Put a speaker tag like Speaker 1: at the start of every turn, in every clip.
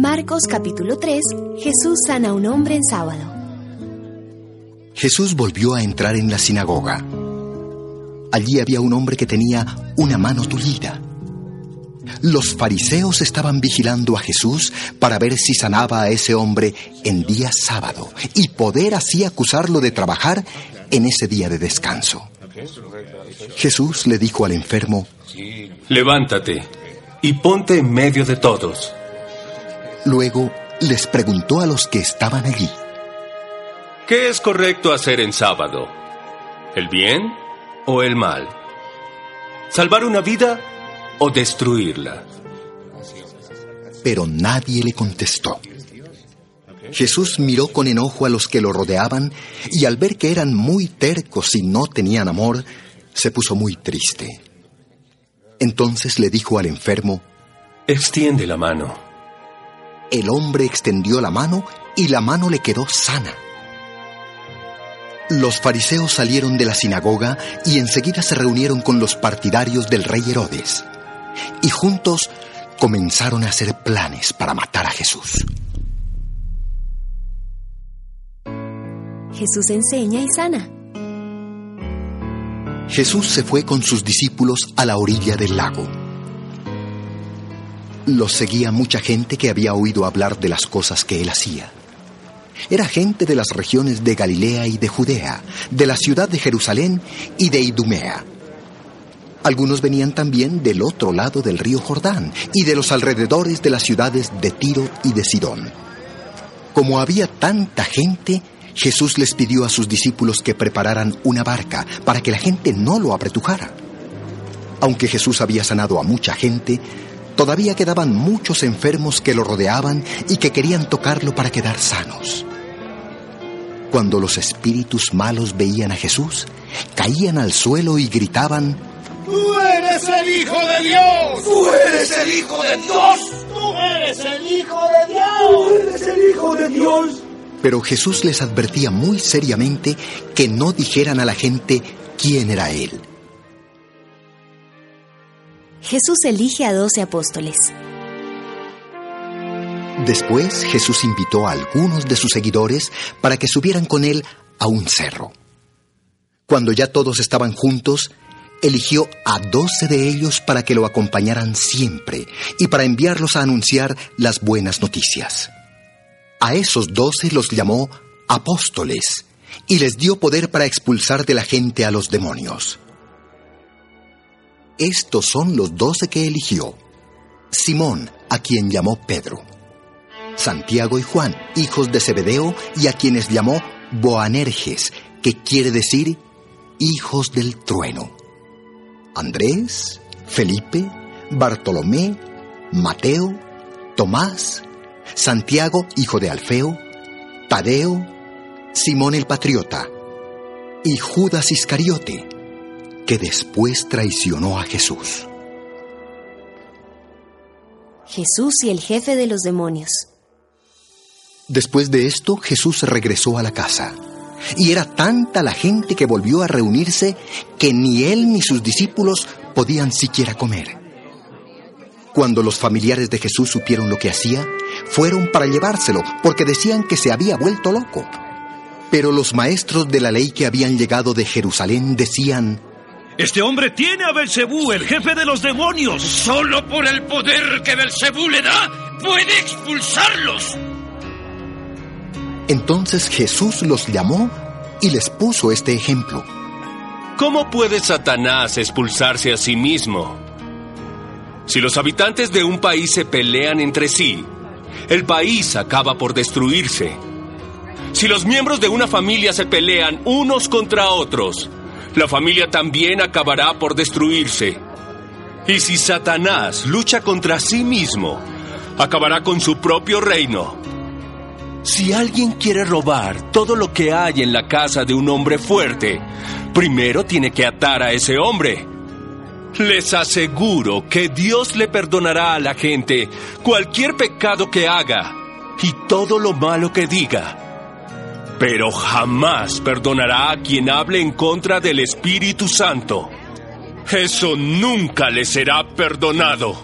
Speaker 1: Marcos capítulo 3. Jesús sana a un hombre en sábado.
Speaker 2: Jesús volvió a entrar en la sinagoga. Allí había un hombre que tenía una mano tullida. Los fariseos estaban vigilando a Jesús para ver si sanaba a ese hombre en día sábado y poder así acusarlo de trabajar en ese día de descanso. Jesús le dijo al enfermo,
Speaker 3: Levántate y ponte en medio de todos.
Speaker 2: Luego les preguntó a los que estaban allí.
Speaker 3: ¿Qué es correcto hacer en sábado? ¿El bien o el mal? ¿Salvar una vida o destruirla?
Speaker 2: Pero nadie le contestó. Jesús miró con enojo a los que lo rodeaban y al ver que eran muy tercos y no tenían amor, se puso muy triste. Entonces le dijo al enfermo,
Speaker 3: Extiende la mano.
Speaker 2: El hombre extendió la mano y la mano le quedó sana. Los fariseos salieron de la sinagoga y enseguida se reunieron con los partidarios del rey Herodes. Y juntos comenzaron a hacer planes para matar a Jesús.
Speaker 1: Jesús enseña y sana.
Speaker 2: Jesús se fue con sus discípulos a la orilla del lago. Los seguía mucha gente que había oído hablar de las cosas que él hacía. Era gente de las regiones de Galilea y de Judea, de la ciudad de Jerusalén y de Idumea. Algunos venían también del otro lado del río Jordán y de los alrededores de las ciudades de Tiro y de Sidón. Como había tanta gente, Jesús les pidió a sus discípulos que prepararan una barca para que la gente no lo apretujara. Aunque Jesús había sanado a mucha gente, todavía quedaban muchos enfermos que lo rodeaban y que querían tocarlo para quedar sanos. Cuando los espíritus malos veían a Jesús, caían al suelo y gritaban,
Speaker 4: ¡Tú eres el Hijo de Dios! ¡Tú eres el Hijo de Dios! ¡Tú eres el Hijo de Dios! ¡Tú eres el Hijo de Dios!
Speaker 2: Pero Jesús les advertía muy seriamente que no dijeran a la gente quién era Él.
Speaker 1: Jesús elige a doce apóstoles.
Speaker 2: Después Jesús invitó a algunos de sus seguidores para que subieran con Él a un cerro. Cuando ya todos estaban juntos, eligió a doce de ellos para que lo acompañaran siempre y para enviarlos a anunciar las buenas noticias. A esos doce los llamó apóstoles y les dio poder para expulsar de la gente a los demonios. Estos son los doce que eligió. Simón, a quien llamó Pedro. Santiago y Juan, hijos de Zebedeo, y a quienes llamó Boanerges, que quiere decir hijos del trueno. Andrés, Felipe, Bartolomé, Mateo, Tomás, Santiago, hijo de Alfeo, Tadeo, Simón el Patriota y Judas Iscariote, que después traicionó a Jesús.
Speaker 1: Jesús y el jefe de los demonios.
Speaker 2: Después de esto, Jesús regresó a la casa. Y era tanta la gente que volvió a reunirse que ni él ni sus discípulos podían siquiera comer. Cuando los familiares de Jesús supieron lo que hacía, fueron para llevárselo, porque decían que se había vuelto loco. Pero los maestros de la ley que habían llegado de Jerusalén decían,
Speaker 5: Este hombre tiene a Belcebú, el jefe de los demonios.
Speaker 4: Solo por el poder que Belcebú le da, puede expulsarlos.
Speaker 2: Entonces Jesús los llamó y les puso este ejemplo.
Speaker 3: ¿Cómo puede Satanás expulsarse a sí mismo? Si los habitantes de un país se pelean entre sí, el país acaba por destruirse. Si los miembros de una familia se pelean unos contra otros, la familia también acabará por destruirse. Y si Satanás lucha contra sí mismo, acabará con su propio reino. Si alguien quiere robar todo lo que hay en la casa de un hombre fuerte, primero tiene que atar a ese hombre. Les aseguro que Dios le perdonará a la gente cualquier pecado que haga y todo lo malo que diga. Pero jamás perdonará a quien hable en contra del Espíritu Santo. Eso nunca le será perdonado.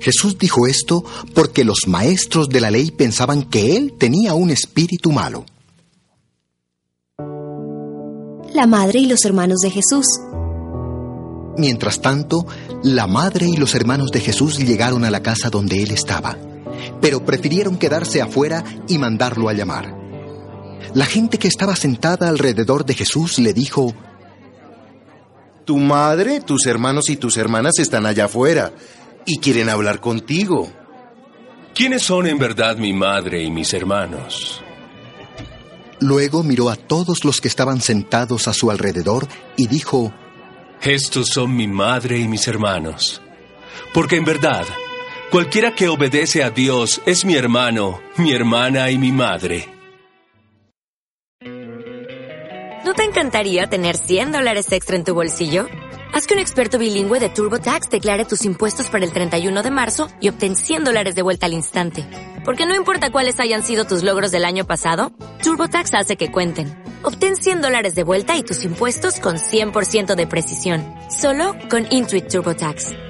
Speaker 2: Jesús dijo esto porque los maestros de la ley pensaban que él tenía un espíritu malo.
Speaker 1: La madre y los hermanos de Jesús.
Speaker 2: Mientras tanto, la madre y los hermanos de Jesús llegaron a la casa donde él estaba, pero prefirieron quedarse afuera y mandarlo a llamar. La gente que estaba sentada alrededor de Jesús le dijo,
Speaker 6: Tu madre, tus hermanos y tus hermanas están allá afuera y quieren hablar contigo.
Speaker 3: ¿Quiénes son en verdad mi madre y mis hermanos?
Speaker 2: Luego miró a todos los que estaban sentados a su alrededor y dijo,
Speaker 3: Estos son mi madre y mis hermanos. Porque en verdad, cualquiera que obedece a Dios es mi hermano, mi hermana y mi madre.
Speaker 7: ¿No te encantaría tener 100 dólares extra en tu bolsillo? Haz que un experto bilingüe de TurboTax declare tus impuestos para el 31 de marzo y obtén 100 dólares de vuelta al instante. Porque no importa cuáles hayan sido tus logros del año pasado, TurboTax hace que cuenten. Obtén 100 dólares de vuelta y tus impuestos con 100% de precisión. Solo con Intuit TurboTax.